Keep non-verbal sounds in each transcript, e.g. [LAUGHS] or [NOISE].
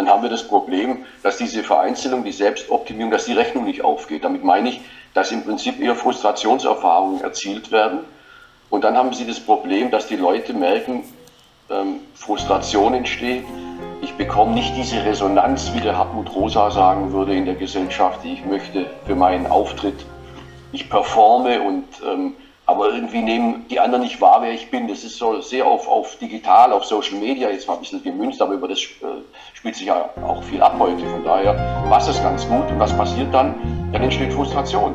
dann haben wir das Problem, dass diese Vereinzelung, die Selbstoptimierung, dass die Rechnung nicht aufgeht. Damit meine ich, dass im Prinzip eher Frustrationserfahrungen erzielt werden. Und dann haben sie das Problem, dass die Leute merken, ähm, Frustration entsteht. Ich bekomme nicht diese Resonanz, wie der Hartmut Rosa sagen würde in der Gesellschaft, die ich möchte für meinen Auftritt. Ich performe und ähm, aber irgendwie nehmen die anderen nicht wahr, wer ich bin. Das ist so sehr auf, auf digital, auf Social Media jetzt mal ein bisschen gemünzt, aber über das äh, spielt sich ja auch viel ab heute. Von daher war es ganz gut. Und was passiert dann? Dann entsteht Frustration.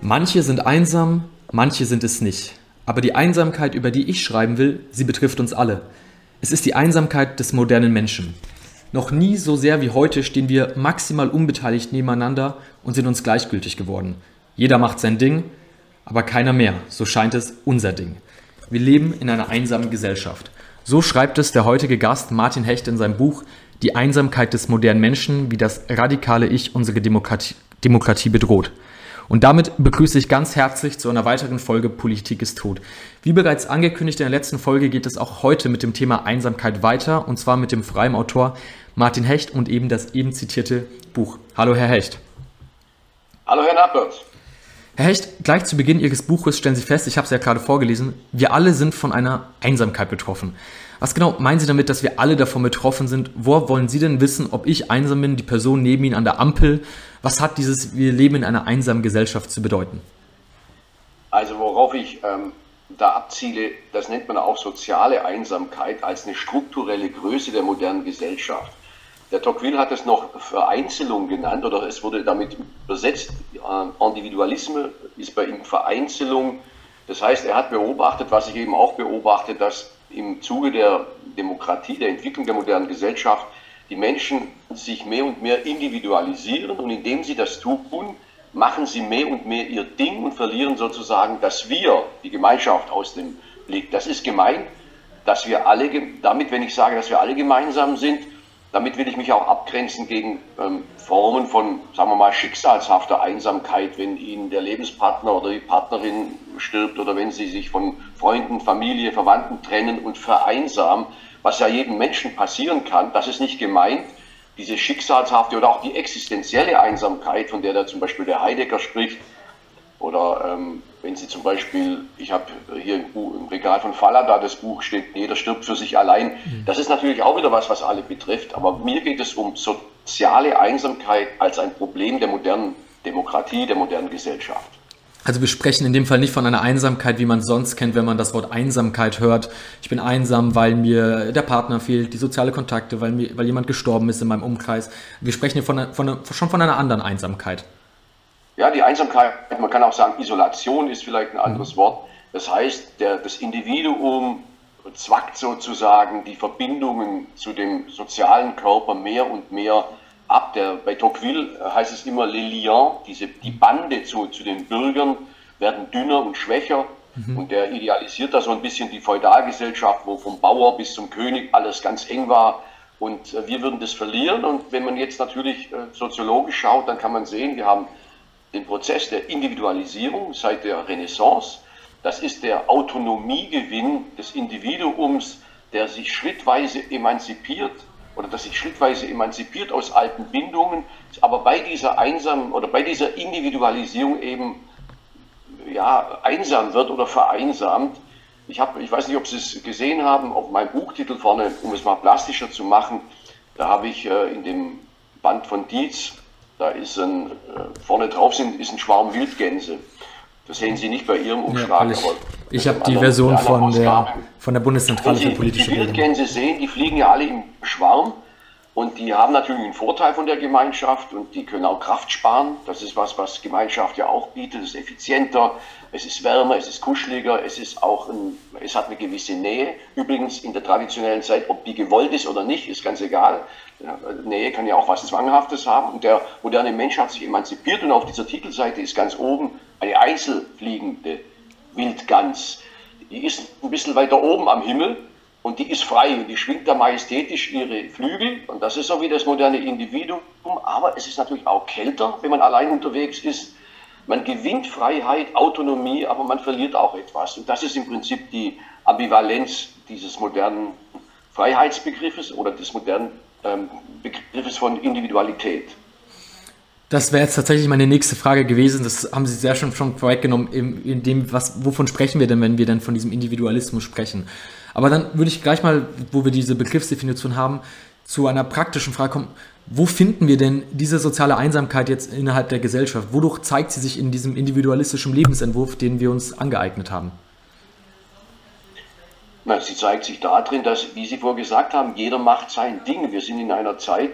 Manche sind einsam, manche sind es nicht. Aber die Einsamkeit, über die ich schreiben will, sie betrifft uns alle. Es ist die Einsamkeit des modernen Menschen. Noch nie so sehr wie heute stehen wir maximal unbeteiligt nebeneinander und sind uns gleichgültig geworden. Jeder macht sein Ding, aber keiner mehr, so scheint es unser Ding. Wir leben in einer einsamen Gesellschaft. So schreibt es der heutige Gast Martin Hecht in seinem Buch Die Einsamkeit des modernen Menschen, wie das radikale Ich unsere Demokratie, Demokratie bedroht. Und damit begrüße ich ganz herzlich zu einer weiteren Folge Politik ist tot. Wie bereits angekündigt in der letzten Folge geht es auch heute mit dem Thema Einsamkeit weiter und zwar mit dem freien Autor Martin Hecht und eben das eben zitierte Buch. Hallo, Herr Hecht. Hallo, Herr Nappert. Herr Hecht, gleich zu Beginn Ihres Buches stellen Sie fest, ich habe es ja gerade vorgelesen, wir alle sind von einer Einsamkeit betroffen. Was genau meinen Sie damit, dass wir alle davon betroffen sind? Wo wollen Sie denn wissen, ob ich einsam bin, die Person neben Ihnen an der Ampel? Was hat dieses Wir leben in einer einsamen Gesellschaft zu bedeuten? Also worauf ich ähm, da abziele, das nennt man auch soziale Einsamkeit als eine strukturelle Größe der modernen Gesellschaft. Der Tocqueville hat es noch Vereinzelung genannt oder es wurde damit übersetzt. Äh, Individualismus ist bei ihm Vereinzelung. Das heißt, er hat beobachtet, was ich eben auch beobachte, dass im Zuge der Demokratie, der Entwicklung der modernen Gesellschaft, die Menschen sich mehr und mehr individualisieren und indem sie das tun, machen sie mehr und mehr ihr Ding und verlieren sozusagen das Wir, die Gemeinschaft aus dem Blick. Das ist gemeint, dass wir alle, damit, wenn ich sage, dass wir alle gemeinsam sind, damit will ich mich auch abgrenzen gegen ähm, Formen von, sagen wir mal, schicksalshafter Einsamkeit, wenn Ihnen der Lebenspartner oder die Partnerin stirbt oder wenn Sie sich von Freunden, Familie, Verwandten trennen und vereinsamen, was ja jedem Menschen passieren kann. Das ist nicht gemeint. Diese schicksalshafte oder auch die existenzielle Einsamkeit, von der da zum Beispiel der Heidegger spricht, oder ähm, wenn Sie zum Beispiel, ich habe hier im, Buch, im, Regal von Fallada das Buch steht, jeder stirbt für sich allein. Mhm. Das ist natürlich auch wieder was, was alle betrifft. Aber mir geht es um soziale Einsamkeit als ein Problem der modernen Demokratie, der modernen Gesellschaft. Also wir sprechen in dem Fall nicht von einer Einsamkeit, wie man es sonst kennt, wenn man das Wort Einsamkeit hört. Ich bin einsam, weil mir der Partner fehlt, die soziale Kontakte, weil, mir, weil jemand gestorben ist in meinem Umkreis. Wir sprechen hier von, von, schon von einer anderen Einsamkeit. Ja, die Einsamkeit, man kann auch sagen, Isolation ist vielleicht ein anderes mhm. Wort. Das heißt, der, das Individuum zwackt sozusagen die Verbindungen zu dem sozialen Körper mehr und mehr ab. Der, bei Tocqueville heißt es immer les liens, diese, die Bande zu, zu den Bürgern werden dünner und schwächer. Mhm. Und der idealisiert da so ein bisschen die Feudalgesellschaft, wo vom Bauer bis zum König alles ganz eng war. Und äh, wir würden das verlieren. Und wenn man jetzt natürlich äh, soziologisch schaut, dann kann man sehen, wir haben den Prozess der Individualisierung seit der Renaissance. Das ist der Autonomiegewinn des Individuums, der sich schrittweise emanzipiert oder das sich schrittweise emanzipiert aus alten Bindungen, aber bei dieser einsamen oder bei dieser Individualisierung eben ja, einsam wird oder vereinsamt. Ich, hab, ich weiß nicht, ob Sie es gesehen haben, auf meinem Buchtitel vorne, um es mal plastischer zu machen, da habe ich äh, in dem Band von Dietz da ist ein, äh, vorne drauf sind, ist ein Schwarm Wildgänse. Das sehen Sie nicht bei Ihrem Umschlag. Ja, ich, ich habe die Version von der, von der Bundeszentrale für politische Bildung. Die Wildgänse sehen, die fliegen ja alle im Schwarm und die haben natürlich einen Vorteil von der Gemeinschaft und die können auch Kraft sparen. Das ist was, was Gemeinschaft ja auch bietet. Es ist effizienter, es ist wärmer, es ist kuscheliger, es ist auch ein, es hat eine gewisse Nähe. Übrigens in der traditionellen Zeit, ob die gewollt ist oder nicht, ist ganz egal. Nähe kann ja auch was Zwanghaftes haben. Und der moderne Mensch hat sich emanzipiert und auf dieser Titelseite ist ganz oben eine einzelfliegende Wildgans. Die ist ein bisschen weiter oben am Himmel und die ist frei die schwingt da majestätisch ihre Flügel und das ist so wie das moderne Individuum, aber es ist natürlich auch kälter, wenn man allein unterwegs ist. Man gewinnt Freiheit, Autonomie, aber man verliert auch etwas. Und das ist im Prinzip die Ambivalenz dieses modernen Freiheitsbegriffes oder des modernen ähm, Begriffes von Individualität. Das wäre jetzt tatsächlich meine nächste Frage gewesen. Das haben Sie sehr schon, schon vorweggenommen, in, in dem, was, wovon sprechen wir denn, wenn wir denn von diesem Individualismus sprechen? Aber dann würde ich gleich mal, wo wir diese Begriffsdefinition haben, zu einer praktischen Frage kommen. Wo finden wir denn diese soziale Einsamkeit jetzt innerhalb der Gesellschaft? Wodurch zeigt sie sich in diesem individualistischen Lebensentwurf, den wir uns angeeignet haben? Na, sie zeigt sich darin, dass, wie Sie vorher gesagt haben, jeder macht sein Ding. Wir sind in einer Zeit,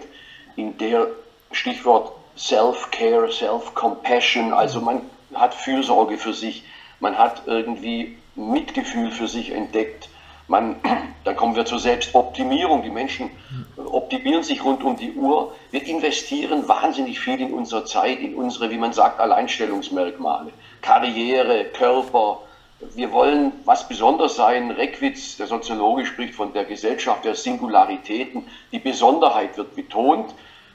in der Stichwort Self-Care, Self-Compassion, also man hat Fürsorge für sich, man hat irgendwie Mitgefühl für sich entdeckt. Man, dann kommen wir zur Selbstoptimierung. Die Menschen optimieren sich rund um die Uhr. Wir investieren wahnsinnig viel in unsere Zeit, in unsere, wie man sagt, Alleinstellungsmerkmale. Karriere, Körper, wir wollen was Besonderes sein. Reckwitz, der Soziologe, spricht von der Gesellschaft der Singularitäten. Die Besonderheit wird betont.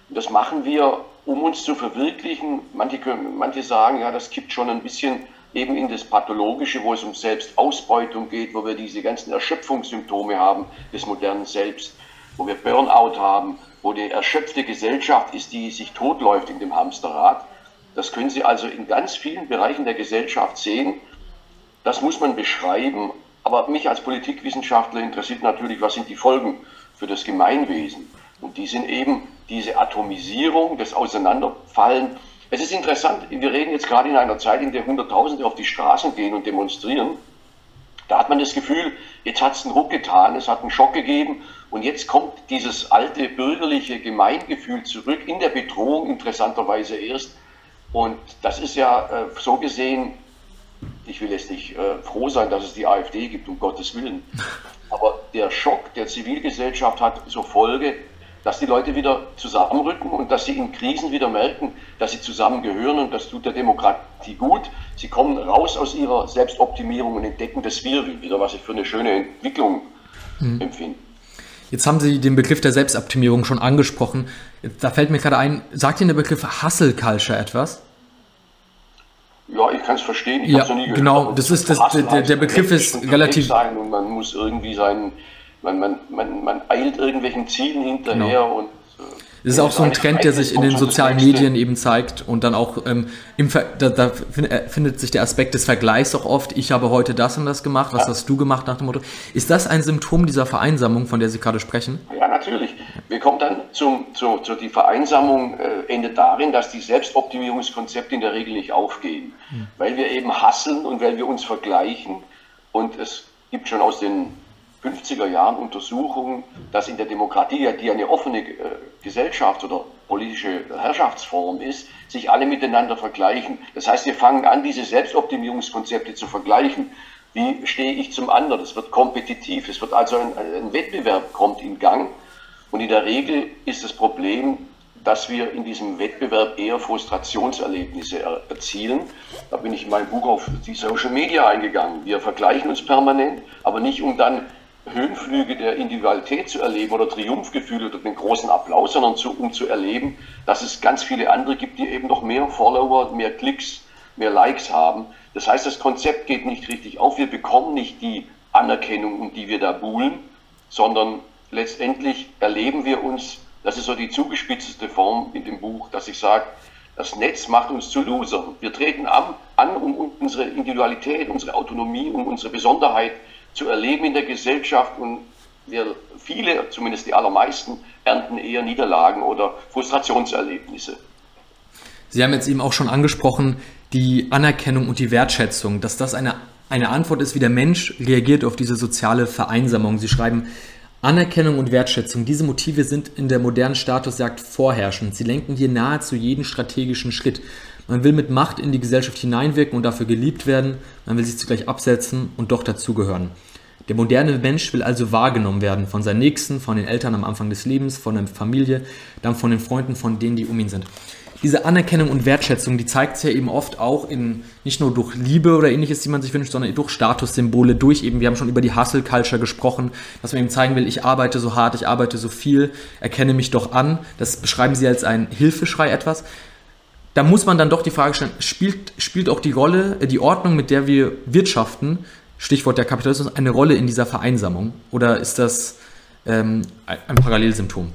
Und das machen wir, um uns zu verwirklichen. Manche, können, manche sagen, ja, das kippt schon ein bisschen eben in das Pathologische, wo es um Selbstausbeutung geht, wo wir diese ganzen Erschöpfungssymptome haben des modernen Selbst, wo wir Burnout haben, wo die erschöpfte Gesellschaft ist, die sich totläuft in dem Hamsterrad. Das können Sie also in ganz vielen Bereichen der Gesellschaft sehen. Das muss man beschreiben. Aber mich als Politikwissenschaftler interessiert natürlich, was sind die Folgen für das Gemeinwesen. Und die sind eben diese Atomisierung, das Auseinanderfallen. Es ist interessant, wir reden jetzt gerade in einer Zeit, in der Hunderttausende auf die Straßen gehen und demonstrieren. Da hat man das Gefühl, jetzt hat es einen Ruck getan, es hat einen Schock gegeben und jetzt kommt dieses alte bürgerliche Gemeingefühl zurück, in der Bedrohung interessanterweise erst. Und das ist ja äh, so gesehen ich will jetzt nicht äh, froh sein, dass es die AfD gibt, um Gottes Willen. [LAUGHS] Aber der Schock der Zivilgesellschaft hat zur Folge, dass die Leute wieder zusammenrücken und dass sie in Krisen wieder merken, dass sie zusammengehören und das tut der Demokratie gut. Sie kommen raus aus ihrer Selbstoptimierung und entdecken das Wir wieder, was ich für eine schöne Entwicklung mhm. empfinde. Jetzt haben Sie den Begriff der Selbstoptimierung schon angesprochen. Da fällt mir gerade ein, sagt Ihnen der Begriff Hustle Culture etwas? Ja, ich kann es verstehen. Ich ja, nie Genau, das ist das, der, der Begriff ist relativ. Sein und man muss irgendwie sein, man, man, man, man eilt irgendwelchen Zielen hinterher genau. und das ist auch so ein Trend, der sich in den sozialen Medien eben zeigt und dann auch ähm, im Ver da, da, äh, findet sich der Aspekt des Vergleichs auch oft. Ich habe heute das und das gemacht, was ja. hast du gemacht nach dem Motto. Ist das ein Symptom dieser Vereinsamung, von der Sie gerade sprechen? Ja, natürlich. Wir kommen dann zum, zu, zu die Vereinsamung äh, endet darin, dass die Selbstoptimierungskonzepte in der Regel nicht aufgehen, hm. weil wir eben hasseln und weil wir uns vergleichen und es gibt schon aus den 50er Jahren Untersuchungen, dass in der Demokratie, die eine offene äh, Gesellschaft oder politische Herrschaftsform ist, sich alle miteinander vergleichen. Das heißt, wir fangen an, diese Selbstoptimierungskonzepte zu vergleichen. Wie stehe ich zum anderen? Es wird kompetitiv. Es wird also ein, ein Wettbewerb kommt in Gang. Und in der Regel ist das Problem, dass wir in diesem Wettbewerb eher Frustrationserlebnisse erzielen. Da bin ich in meinem Buch auf die Social Media eingegangen. Wir vergleichen uns permanent, aber nicht um dann Höhenflüge der Individualität zu erleben oder Triumphgefühle oder den großen Applaus, sondern zu, um zu erleben, dass es ganz viele andere gibt, die eben noch mehr Follower, mehr Klicks, mehr Likes haben. Das heißt, das Konzept geht nicht richtig auf. Wir bekommen nicht die Anerkennung, um die wir da buhlen, sondern letztendlich erleben wir uns, das ist so die zugespitzte Form in dem Buch, dass ich sage, das Netz macht uns zu Losern. Wir treten an, an, um unsere Individualität, unsere Autonomie, um unsere Besonderheit zu erleben in der Gesellschaft und wir, viele, zumindest die allermeisten, ernten eher Niederlagen oder Frustrationserlebnisse. Sie haben jetzt eben auch schon angesprochen, die Anerkennung und die Wertschätzung, dass das eine, eine Antwort ist, wie der Mensch reagiert auf diese soziale Vereinsamung. Sie schreiben, Anerkennung und Wertschätzung, diese Motive sind in der modernen Statusjagd vorherrschend. Sie lenken hier nahezu jeden strategischen Schritt. Man will mit Macht in die Gesellschaft hineinwirken und dafür geliebt werden, man will sich zugleich absetzen und doch dazugehören. Der moderne Mensch will also wahrgenommen werden von seinen Nächsten, von den Eltern am Anfang des Lebens, von der Familie, dann von den Freunden, von denen, die um ihn sind. Diese Anerkennung und Wertschätzung, die zeigt sich ja eben oft auch in nicht nur durch Liebe oder ähnliches, die man sich wünscht, sondern durch Statussymbole, durch eben, wir haben schon über die Hustle Culture gesprochen, dass man eben zeigen will, ich arbeite so hart, ich arbeite so viel, erkenne mich doch an. Das beschreiben sie als ein Hilfeschrei etwas da muss man dann doch die Frage stellen, spielt, spielt auch die Rolle, äh, die Ordnung, mit der wir wirtschaften, Stichwort der Kapitalismus, eine Rolle in dieser Vereinsamung? Oder ist das ähm, ein Parallelsymptom?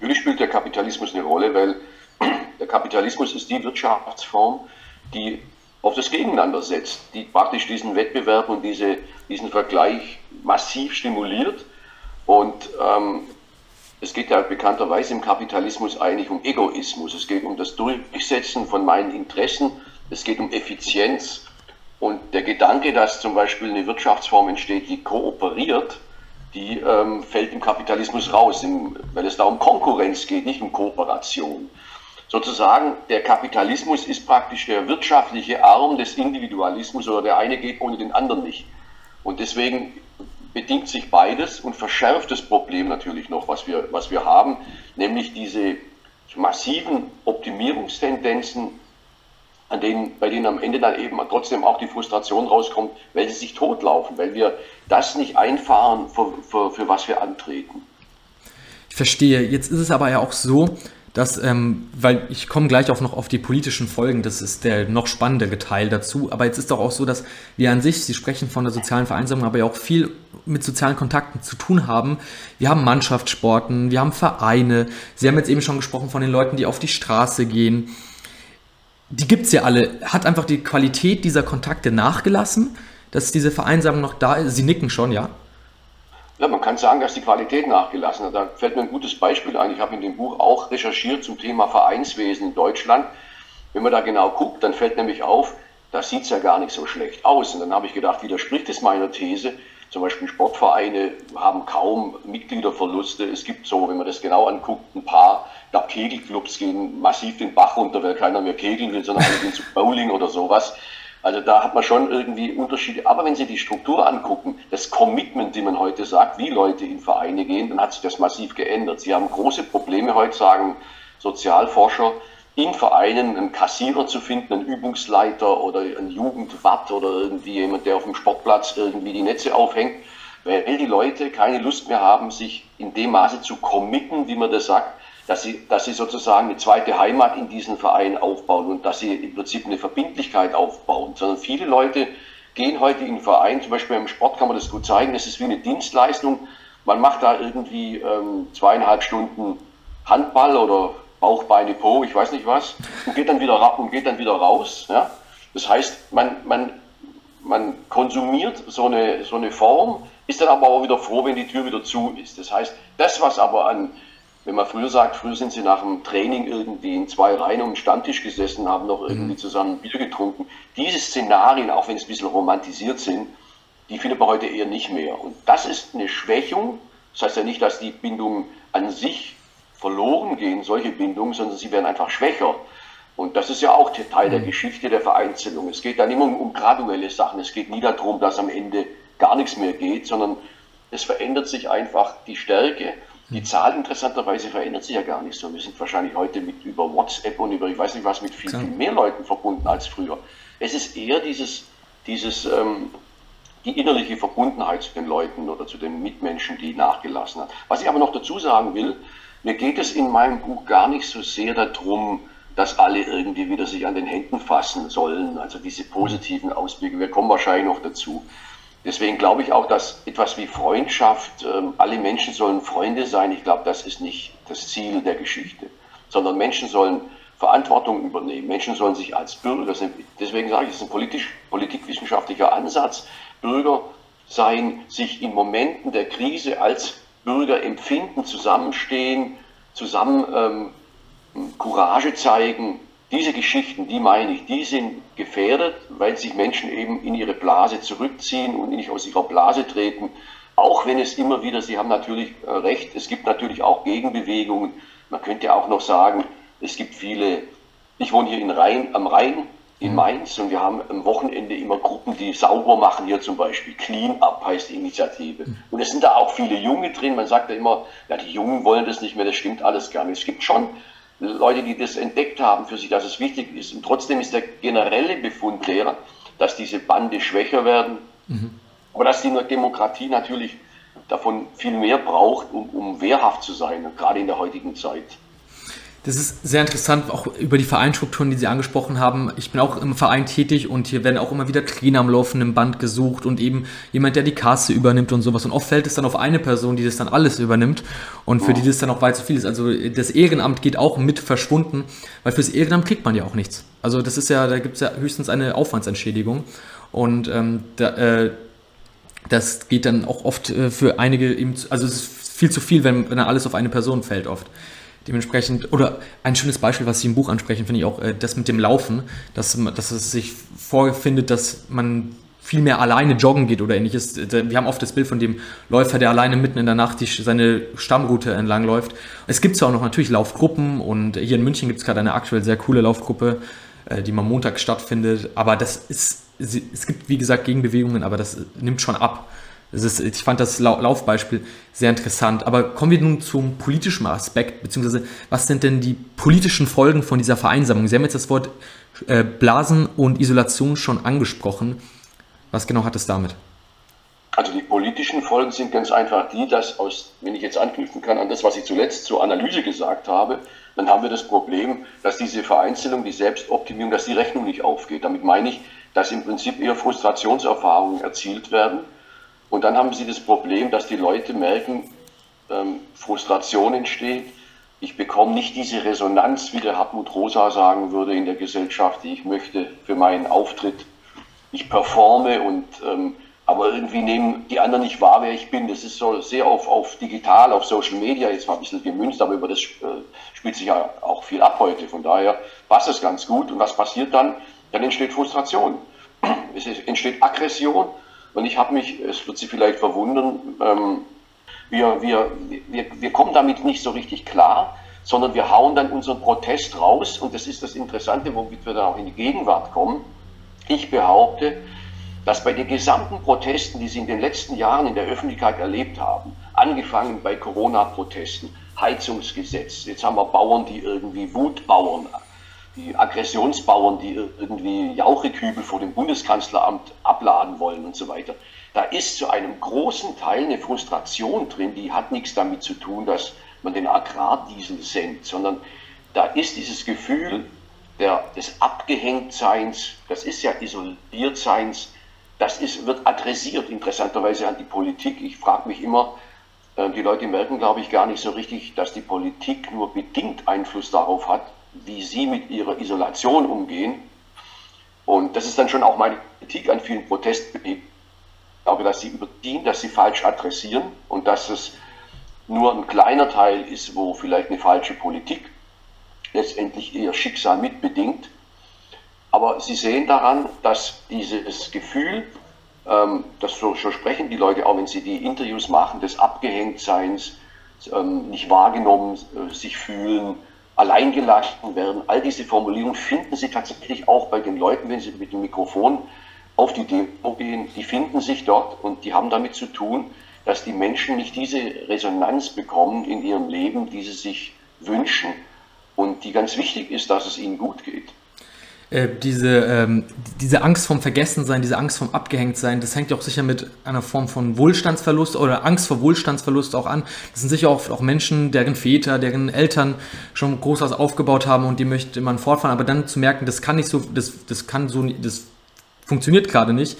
Natürlich spielt der Kapitalismus eine Rolle, weil [CLEARS THROAT] der Kapitalismus ist die Wirtschaftsform, die auf das Gegeneinander setzt, die praktisch diesen Wettbewerb und diese, diesen Vergleich massiv stimuliert. Und ähm, es geht ja bekannterweise im Kapitalismus eigentlich um Egoismus. Es geht um das Durchsetzen von meinen Interessen. Es geht um Effizienz. Und der Gedanke, dass zum Beispiel eine Wirtschaftsform entsteht, die kooperiert, die ähm, fällt im Kapitalismus raus, im, weil es da um Konkurrenz geht, nicht um Kooperation. Sozusagen, der Kapitalismus ist praktisch der wirtschaftliche Arm des Individualismus oder der eine geht ohne den anderen nicht. Und deswegen bedingt sich beides und verschärft das Problem natürlich noch, was wir, was wir haben, nämlich diese massiven Optimierungstendenzen, an denen, bei denen am Ende dann eben trotzdem auch die Frustration rauskommt, weil sie sich totlaufen, weil wir das nicht einfahren, für, für, für was wir antreten. Ich verstehe. Jetzt ist es aber ja auch so, dass, ähm, weil ich komme gleich auch noch auf die politischen Folgen, das ist der noch spannendere Teil dazu, aber jetzt ist doch auch so, dass wir an sich, Sie sprechen von der sozialen Vereinsamung, aber ja auch viel mit sozialen Kontakten zu tun haben. Wir haben Mannschaftssporten, wir haben Vereine, Sie haben jetzt eben schon gesprochen von den Leuten, die auf die Straße gehen. Die gibt es ja alle. Hat einfach die Qualität dieser Kontakte nachgelassen, dass diese Vereinsamung noch da ist? Sie nicken schon, ja? Ja, man kann sagen, dass die Qualität nachgelassen hat. Da fällt mir ein gutes Beispiel ein. Ich habe in dem Buch auch recherchiert zum Thema Vereinswesen in Deutschland. Wenn man da genau guckt, dann fällt nämlich auf, da sieht es ja gar nicht so schlecht aus. Und dann habe ich gedacht, widerspricht es meiner These. Zum Beispiel Sportvereine haben kaum Mitgliederverluste. Es gibt so, wenn man das genau anguckt, ein paar. Ich Kegelclubs gehen massiv den Bach runter, weil keiner mehr kegeln will, sondern alle gehen zu Bowling oder sowas. Also da hat man schon irgendwie Unterschiede. Aber wenn Sie die Struktur angucken, das Commitment, wie man heute sagt, wie Leute in Vereine gehen, dann hat sich das massiv geändert. Sie haben große Probleme heute, sagen Sozialforscher, in Vereinen einen Kassierer zu finden, einen Übungsleiter oder einen Jugendwart oder irgendwie jemand, der auf dem Sportplatz irgendwie die Netze aufhängt, weil die Leute keine Lust mehr haben, sich in dem Maße zu committen, wie man das sagt, dass sie, dass sie sozusagen eine zweite Heimat in diesen Verein aufbauen und dass sie im Prinzip eine Verbindlichkeit aufbauen, sondern viele Leute gehen heute in den Verein, zum Beispiel im Sport kann man das gut zeigen, das ist wie eine Dienstleistung. Man macht da irgendwie ähm, zweieinhalb Stunden Handball oder Bauch, Beine, Po, ich weiß nicht was, und geht dann wieder, und geht dann wieder raus. Ja? Das heißt, man, man, man konsumiert so eine, so eine Form, ist dann aber auch wieder froh, wenn die Tür wieder zu ist. Das heißt, das, was aber an wenn man früher sagt, früher sind sie nach dem Training irgendwie in zwei Reihen um den Stammtisch gesessen, haben noch irgendwie mhm. zusammen Bier getrunken. Diese Szenarien, auch wenn es ein bisschen romantisiert sind, die findet man heute eher nicht mehr. Und das ist eine Schwächung. Das heißt ja nicht, dass die Bindungen an sich verloren gehen, solche Bindungen, sondern sie werden einfach schwächer. Und das ist ja auch Teil der mhm. Geschichte der Vereinzelung. Es geht dann immer um, um graduelle Sachen. Es geht nie darum, dass am Ende gar nichts mehr geht, sondern es verändert sich einfach die Stärke die Zahl interessanterweise verändert sich ja gar nicht so. Wir sind wahrscheinlich heute mit über WhatsApp und über ich weiß nicht was mit viel, viel mehr Leuten verbunden als früher. Es ist eher dieses, dieses ähm, die innerliche Verbundenheit zu den Leuten oder zu den Mitmenschen, die nachgelassen hat. Was ich aber noch dazu sagen will, mir geht es in meinem Buch gar nicht so sehr darum, dass alle irgendwie wieder sich an den Händen fassen sollen, also diese positiven Ausblicke. Wir kommen wahrscheinlich noch dazu. Deswegen glaube ich auch, dass etwas wie Freundschaft, ähm, alle Menschen sollen Freunde sein, ich glaube, das ist nicht das Ziel der Geschichte, sondern Menschen sollen Verantwortung übernehmen. Menschen sollen sich als Bürger, deswegen sage ich, es ist ein politisch, politikwissenschaftlicher Ansatz, Bürger sein, sich in Momenten der Krise als Bürger empfinden, zusammenstehen, zusammen ähm, Courage zeigen, diese Geschichten, die meine ich, die sind gefährdet, weil sich Menschen eben in ihre Blase zurückziehen und nicht aus ihrer Blase treten. Auch wenn es immer wieder, Sie haben natürlich äh, recht, es gibt natürlich auch Gegenbewegungen. Man könnte auch noch sagen, es gibt viele, ich wohne hier in Rhein, am Rhein in mhm. Mainz und wir haben am Wochenende immer Gruppen, die sauber machen, hier zum Beispiel. Clean Up heißt die Initiative. Mhm. Und es sind da auch viele Junge drin. Man sagt ja immer, ja, die Jungen wollen das nicht mehr, das stimmt alles gar nicht. Es gibt schon Leute, die das entdeckt haben für sich, dass es wichtig ist. Und trotzdem ist der generelle Befund der, dass diese Bande schwächer werden, mhm. aber dass die Demokratie natürlich davon viel mehr braucht, um, um wehrhaft zu sein, gerade in der heutigen Zeit. Das ist sehr interessant, auch über die Vereinstrukturen, die Sie angesprochen haben. Ich bin auch im Verein tätig und hier werden auch immer wieder Trainer am laufenden Band gesucht und eben jemand, der die Kasse übernimmt und sowas. Und oft fällt es dann auf eine Person, die das dann alles übernimmt und für die das dann auch weit zu viel ist. Also das Ehrenamt geht auch mit verschwunden, weil fürs Ehrenamt kriegt man ja auch nichts. Also das ist ja, da gibt es ja höchstens eine Aufwandsentschädigung und ähm, da, äh, das geht dann auch oft äh, für einige eben, also es ist viel zu viel, wenn, wenn alles auf eine Person fällt oft. Dementsprechend, oder ein schönes Beispiel, was Sie im Buch ansprechen, finde ich auch, äh, das mit dem Laufen, dass, dass es sich vorfindet, dass man viel mehr alleine joggen geht oder ähnliches. Wir haben oft das Bild von dem Läufer, der alleine mitten in der Nacht die, seine Stammroute entlang läuft. Es gibt ja auch noch natürlich Laufgruppen und hier in München gibt es gerade eine aktuell sehr coole Laufgruppe, äh, die mal Montag stattfindet. Aber das ist, es gibt wie gesagt Gegenbewegungen, aber das nimmt schon ab. Ist, ich fand das Laufbeispiel sehr interessant. Aber kommen wir nun zum politischen Aspekt, beziehungsweise was sind denn die politischen Folgen von dieser Vereinsamung? Sie haben jetzt das Wort äh, Blasen und Isolation schon angesprochen. Was genau hat es damit? Also die politischen Folgen sind ganz einfach die, dass aus, wenn ich jetzt anknüpfen kann an das, was ich zuletzt zur Analyse gesagt habe, dann haben wir das Problem, dass diese Vereinzelung, die Selbstoptimierung, dass die Rechnung nicht aufgeht. Damit meine ich, dass im Prinzip eher Frustrationserfahrungen erzielt werden und dann haben sie das Problem, dass die Leute merken, ähm, Frustration entsteht. Ich bekomme nicht diese Resonanz, wie der Hartmut Rosa sagen würde in der Gesellschaft, die ich möchte für meinen Auftritt. Ich performe und ähm, aber irgendwie nehmen die anderen nicht wahr, wer ich bin. Das ist so sehr auf, auf digital, auf Social Media jetzt mal ein bisschen gemünzt, aber über das äh, spielt sich ja auch viel ab heute. Von daher passt es ganz gut. Und was passiert dann? Dann entsteht Frustration. Es entsteht Aggression und ich habe mich, es wird Sie vielleicht verwundern, ähm, wir, wir, wir, wir kommen damit nicht so richtig klar, sondern wir hauen dann unseren Protest raus. Und das ist das Interessante, womit wir dann auch in die Gegenwart kommen. Ich behaupte, dass bei den gesamten Protesten, die Sie in den letzten Jahren in der Öffentlichkeit erlebt haben, angefangen bei Corona-Protesten, Heizungsgesetz, jetzt haben wir Bauern, die irgendwie Wutbauern die Aggressionsbauern, die irgendwie Jauchekübel vor dem Bundeskanzleramt abladen wollen und so weiter. Da ist zu einem großen Teil eine Frustration drin, die hat nichts damit zu tun, dass man den Agrardiesel senkt, sondern da ist dieses Gefühl der, des Abgehängtseins, das ist ja Isoliertseins, das ist, wird adressiert interessanterweise an die Politik. Ich frage mich immer, äh, die Leute merken, glaube ich, gar nicht so richtig, dass die Politik nur bedingt Einfluss darauf hat, wie sie mit ihrer Isolation umgehen. Und das ist dann schon auch meine Kritik an vielen Protesten. Ich glaube, dass sie überziehen, dass sie falsch adressieren und dass es nur ein kleiner Teil ist, wo vielleicht eine falsche Politik letztendlich ihr Schicksal mitbedingt. Aber sie sehen daran, dass dieses Gefühl, ähm, das so, so, sprechen die Leute auch, wenn sie die Interviews machen, des Abgehängtseins, ähm, nicht wahrgenommen äh, sich fühlen, alleingelassen werden. All diese Formulierungen finden Sie tatsächlich auch bei den Leuten, wenn sie mit dem Mikrofon auf die Demo gehen. Die finden sich dort und die haben damit zu tun, dass die Menschen nicht diese Resonanz bekommen in ihrem Leben, die sie sich wünschen und die ganz wichtig ist, dass es ihnen gut geht. Äh, diese, ähm, diese Angst vom Vergessensein, diese Angst vom Abgehängtsein, das hängt ja auch sicher mit einer Form von Wohlstandsverlust oder Angst vor Wohlstandsverlust auch an. Das sind sicher auch, auch Menschen, deren Väter, deren Eltern schon groß aufgebaut haben und die möchte man fortfahren, aber dann zu merken, das kann nicht so, das, das kann so, das funktioniert gerade nicht.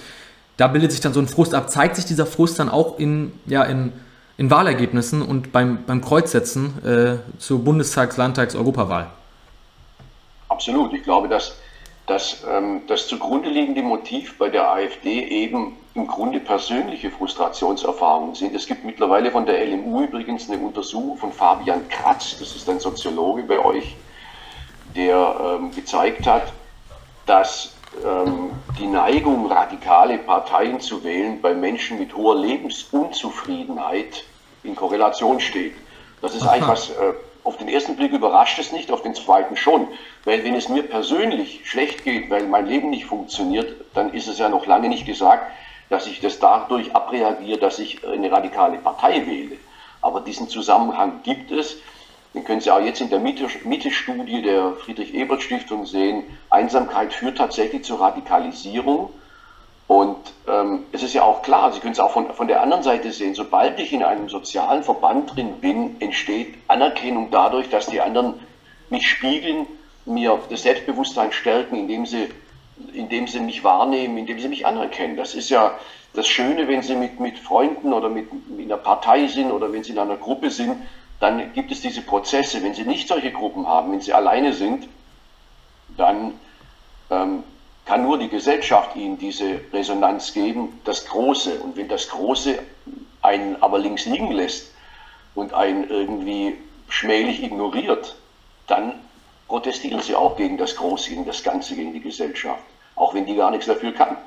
Da bildet sich dann so ein Frust ab. Zeigt sich dieser Frust dann auch in, ja, in, in Wahlergebnissen und beim, beim Kreuzsetzen äh, zur Bundestags-, Landtags-, Europawahl? Absolut. Ich glaube, dass dass ähm, das zugrunde liegende Motiv bei der AfD eben im Grunde persönliche Frustrationserfahrungen sind. Es gibt mittlerweile von der LMU übrigens eine Untersuchung von Fabian Kratz, das ist ein Soziologe bei euch, der ähm, gezeigt hat, dass ähm, die Neigung, radikale Parteien zu wählen, bei Menschen mit hoher Lebensunzufriedenheit in Korrelation steht. Das ist Aha. eigentlich was äh, auf den ersten Blick überrascht es nicht, auf den zweiten schon. Weil wenn es mir persönlich schlecht geht, weil mein Leben nicht funktioniert, dann ist es ja noch lange nicht gesagt, dass ich das dadurch abreagiere, dass ich eine radikale Partei wähle. Aber diesen Zusammenhang gibt es. Den können Sie auch jetzt in der Mitte-Studie der Friedrich-Ebert-Stiftung sehen. Einsamkeit führt tatsächlich zur Radikalisierung. Und ähm, es ist ja auch klar, Sie können es auch von, von der anderen Seite sehen, sobald ich in einem sozialen Verband drin bin, entsteht Anerkennung dadurch, dass die anderen mich spiegeln, mir das Selbstbewusstsein stärken, indem sie, indem sie mich wahrnehmen, indem sie mich anerkennen. Das ist ja das Schöne, wenn sie mit, mit Freunden oder mit, mit einer Partei sind oder wenn sie in einer Gruppe sind, dann gibt es diese Prozesse. Wenn sie nicht solche Gruppen haben, wenn sie alleine sind, dann ähm, kann nur die Gesellschaft ihnen diese Resonanz geben, das Große. Und wenn das Große einen aber links liegen lässt und einen irgendwie schmählich ignoriert, dann protestieren sie auch gegen das Große, gegen das Ganze, gegen die Gesellschaft, auch wenn die gar nichts dafür kann.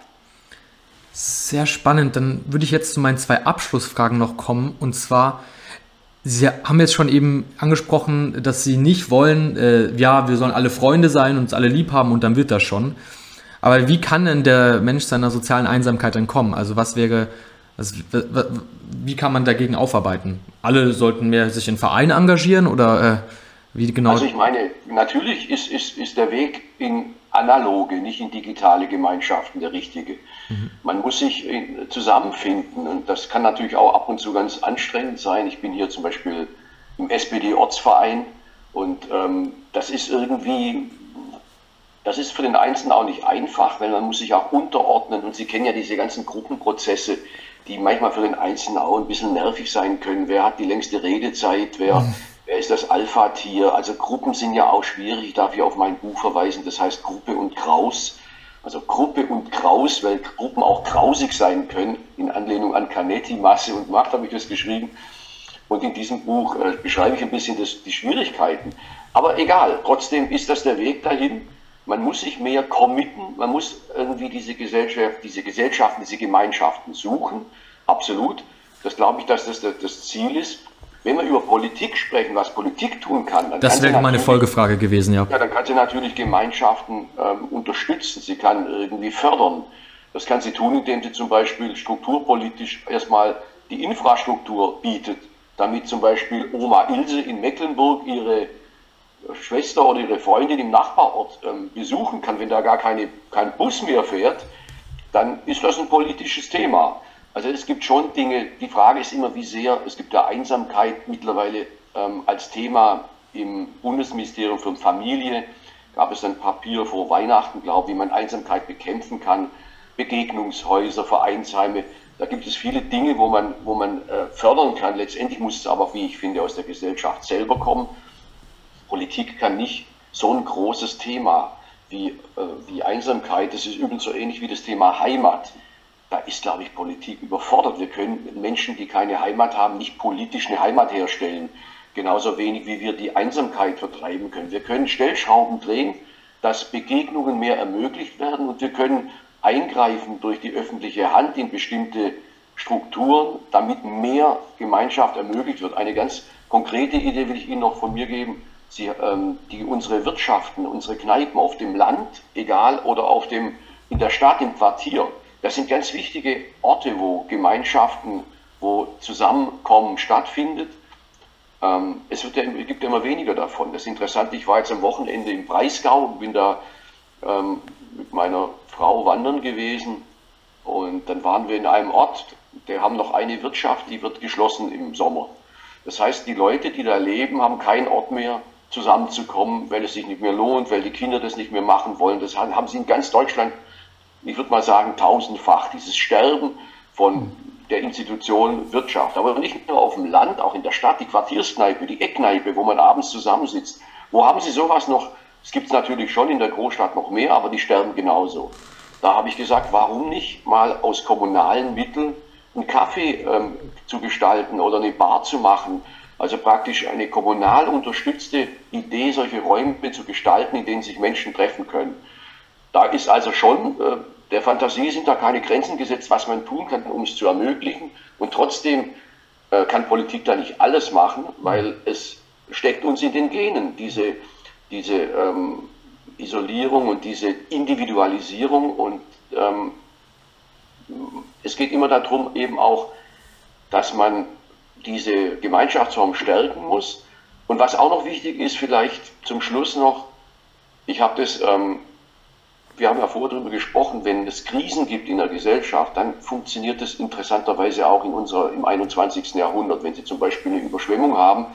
Sehr spannend. Dann würde ich jetzt zu meinen zwei Abschlussfragen noch kommen. Und zwar, Sie haben jetzt schon eben angesprochen, dass Sie nicht wollen, äh, ja, wir sollen alle Freunde sein und uns alle lieb haben und dann wird das schon. Aber wie kann denn der Mensch seiner sozialen Einsamkeit entkommen? Also was wäre, also, wie kann man dagegen aufarbeiten? Alle sollten mehr sich in Vereine engagieren oder äh, wie genau? Also ich meine, natürlich ist, ist, ist der Weg in analoge, nicht in digitale Gemeinschaften der richtige. Mhm. Man muss sich zusammenfinden und das kann natürlich auch ab und zu ganz anstrengend sein. Ich bin hier zum Beispiel im SPD-Ortsverein und ähm, das ist irgendwie das ist für den Einzelnen auch nicht einfach, weil man muss sich auch unterordnen und Sie kennen ja diese ganzen Gruppenprozesse, die manchmal für den Einzelnen auch ein bisschen nervig sein können. Wer hat die längste Redezeit? Wer, mhm. wer ist das Alpha-Tier? Also Gruppen sind ja auch schwierig. Ich darf hier auf mein Buch verweisen, das heißt Gruppe und Kraus. Also Gruppe und Kraus, weil Gruppen auch grausig sein können, in Anlehnung an Canetti, Masse und Macht habe ich das geschrieben. Und in diesem Buch äh, beschreibe ich ein bisschen das, die Schwierigkeiten. Aber egal, trotzdem ist das der Weg dahin. Man muss sich mehr committen, man muss irgendwie diese Gesellschaft, diese Gesellschaften, diese Gemeinschaften suchen. Absolut. Das glaube ich, dass das das Ziel ist. Wenn wir über Politik sprechen, was Politik tun kann, dann das wäre meine Folgefrage gewesen, ja. Ja, dann kann sie natürlich Gemeinschaften ähm, unterstützen. Sie kann irgendwie fördern. Das kann sie tun, indem sie zum Beispiel strukturpolitisch erstmal die Infrastruktur bietet, damit zum Beispiel Oma Ilse in Mecklenburg ihre Schwester oder ihre Freundin im Nachbarort ähm, besuchen kann, wenn da gar keine, kein Bus mehr fährt, dann ist das ein politisches Thema. Also es gibt schon Dinge, die Frage ist immer, wie sehr, es gibt ja Einsamkeit mittlerweile ähm, als Thema im Bundesministerium für Familie, gab es ein Papier vor Weihnachten, glaube ich, wie man Einsamkeit bekämpfen kann, Begegnungshäuser, Vereinsheime, da gibt es viele Dinge, wo man, wo man äh, fördern kann. Letztendlich muss es aber, wie ich finde, aus der Gesellschaft selber kommen. Politik kann nicht so ein großes Thema wie, äh, wie Einsamkeit, das ist übrigens so ähnlich wie das Thema Heimat. Da ist, glaube ich, Politik überfordert. Wir können Menschen, die keine Heimat haben, nicht politisch eine Heimat herstellen. Genauso wenig wie wir die Einsamkeit vertreiben können. Wir können Stellschrauben drehen, dass Begegnungen mehr ermöglicht werden und wir können eingreifen durch die öffentliche Hand in bestimmte Strukturen, damit mehr Gemeinschaft ermöglicht wird. Eine ganz konkrete Idee will ich Ihnen noch von mir geben. Sie, ähm, die unsere Wirtschaften, unsere Kneipen auf dem Land, egal, oder auf dem, in der Stadt, im Quartier, das sind ganz wichtige Orte, wo Gemeinschaften, wo Zusammenkommen stattfindet. Ähm, es, wird ja, es gibt ja immer weniger davon. Das ist interessant, ich war jetzt am Wochenende im Breisgau, bin da ähm, mit meiner Frau wandern gewesen und dann waren wir in einem Ort, der haben noch eine Wirtschaft, die wird geschlossen im Sommer. Das heißt, die Leute, die da leben, haben keinen Ort mehr, zusammenzukommen, weil es sich nicht mehr lohnt, weil die Kinder das nicht mehr machen wollen. Das haben sie in ganz Deutschland, ich würde mal sagen, tausendfach, dieses Sterben von der Institution Wirtschaft. Aber nicht nur auf dem Land, auch in der Stadt, die Quartierskneipe, die Eckkneipe, wo man abends zusammensitzt. Wo haben Sie sowas noch? Es gibt es natürlich schon in der Großstadt noch mehr, aber die sterben genauso. Da habe ich gesagt, warum nicht mal aus kommunalen Mitteln einen Kaffee ähm, zu gestalten oder eine Bar zu machen, also praktisch eine kommunal unterstützte Idee, solche Räume zu gestalten, in denen sich Menschen treffen können. Da ist also schon, äh, der Fantasie sind da keine Grenzen gesetzt, was man tun kann, um es zu ermöglichen. Und trotzdem äh, kann Politik da nicht alles machen, weil es steckt uns in den Genen, diese, diese ähm, Isolierung und diese Individualisierung. Und ähm, es geht immer darum, eben auch, dass man diese Gemeinschaftsform stärken muss. Und was auch noch wichtig ist, vielleicht zum Schluss noch, ich habe das, ähm, wir haben ja vorher darüber gesprochen, wenn es Krisen gibt in der Gesellschaft, dann funktioniert das interessanterweise auch in unserer, im 21. Jahrhundert. Wenn Sie zum Beispiel eine Überschwemmung haben,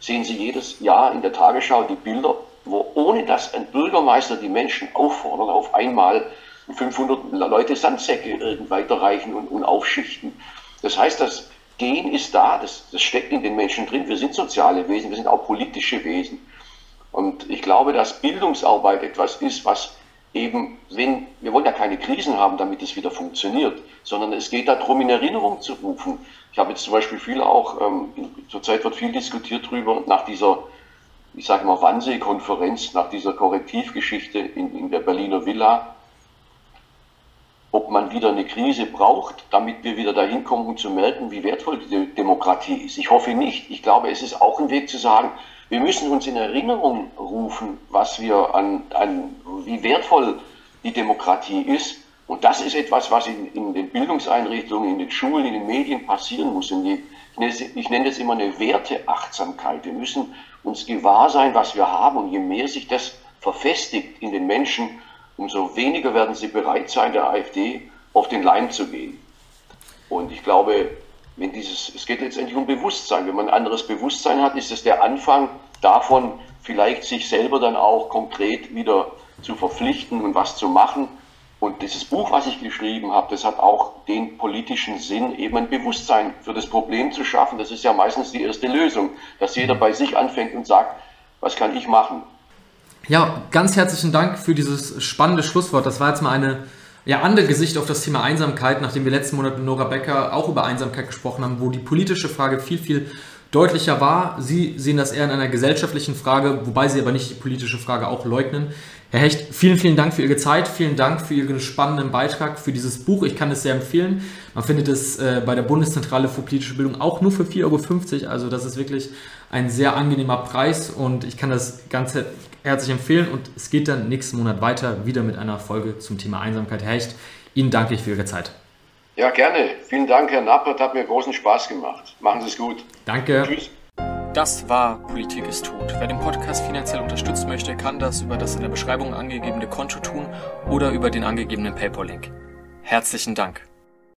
sehen Sie jedes Jahr in der Tagesschau die Bilder, wo ohne dass ein Bürgermeister die Menschen auffordert, auf einmal 500 Leute Sandsäcke weiterreichen und, und aufschichten. Das heißt, das Gen ist da, das, das steckt in den Menschen drin. Wir sind soziale Wesen, wir sind auch politische Wesen. Und ich glaube, dass Bildungsarbeit etwas ist, was eben, wenn, wir wollen ja keine Krisen haben, damit es wieder funktioniert, sondern es geht darum, in Erinnerung zu rufen. Ich habe jetzt zum Beispiel viel auch, ähm, zurzeit wird viel diskutiert darüber, nach dieser, ich sage mal, Wannsee-Konferenz, nach dieser Korrektivgeschichte in, in der Berliner Villa, ob man wieder eine Krise braucht, damit wir wieder dahin kommen, zu merken, wie wertvoll die Demokratie ist. Ich hoffe nicht. Ich glaube, es ist auch ein Weg zu sagen, wir müssen uns in Erinnerung rufen, was wir an, an wie wertvoll die Demokratie ist. Und das ist etwas, was in, in den Bildungseinrichtungen, in den Schulen, in den Medien passieren muss. Ich, ich nenne das immer eine Werteachtsamkeit. Wir müssen uns gewahr sein, was wir haben. Und je mehr sich das verfestigt in den Menschen, umso weniger werden sie bereit sein, der AfD auf den Leim zu gehen. Und ich glaube, wenn dieses, es geht letztendlich um Bewusstsein. Wenn man ein anderes Bewusstsein hat, ist es der Anfang davon, vielleicht sich selber dann auch konkret wieder zu verpflichten und was zu machen. Und dieses Buch, was ich geschrieben habe, das hat auch den politischen Sinn, eben ein Bewusstsein für das Problem zu schaffen. Das ist ja meistens die erste Lösung, dass jeder bei sich anfängt und sagt, was kann ich machen? Ja, ganz herzlichen Dank für dieses spannende Schlusswort. Das war jetzt mal eine ja, andere Gesicht auf das Thema Einsamkeit, nachdem wir letzten Monat mit Nora Becker auch über Einsamkeit gesprochen haben, wo die politische Frage viel, viel deutlicher war. Sie sehen das eher in einer gesellschaftlichen Frage, wobei Sie aber nicht die politische Frage auch leugnen. Herr Hecht, vielen, vielen Dank für Ihre Zeit, vielen Dank für Ihren spannenden Beitrag, für dieses Buch. Ich kann es sehr empfehlen. Man findet es äh, bei der Bundeszentrale für politische Bildung auch nur für 4,50 Euro. Also das ist wirklich ein sehr angenehmer Preis und ich kann das Ganze herzlich empfehlen. Und es geht dann nächsten Monat weiter, wieder mit einer Folge zum Thema Einsamkeit. Herr Hecht, Ihnen danke ich für Ihre Zeit. Ja, gerne. Vielen Dank, Herr Nappert. Hat mir großen Spaß gemacht. Machen Sie es gut. Danke. Tschüss. Das war Politik ist tot. Wer den Podcast finanziell unterstützen möchte, kann das über das in der Beschreibung angegebene Konto tun oder über den angegebenen PayPal-Link. Herzlichen Dank.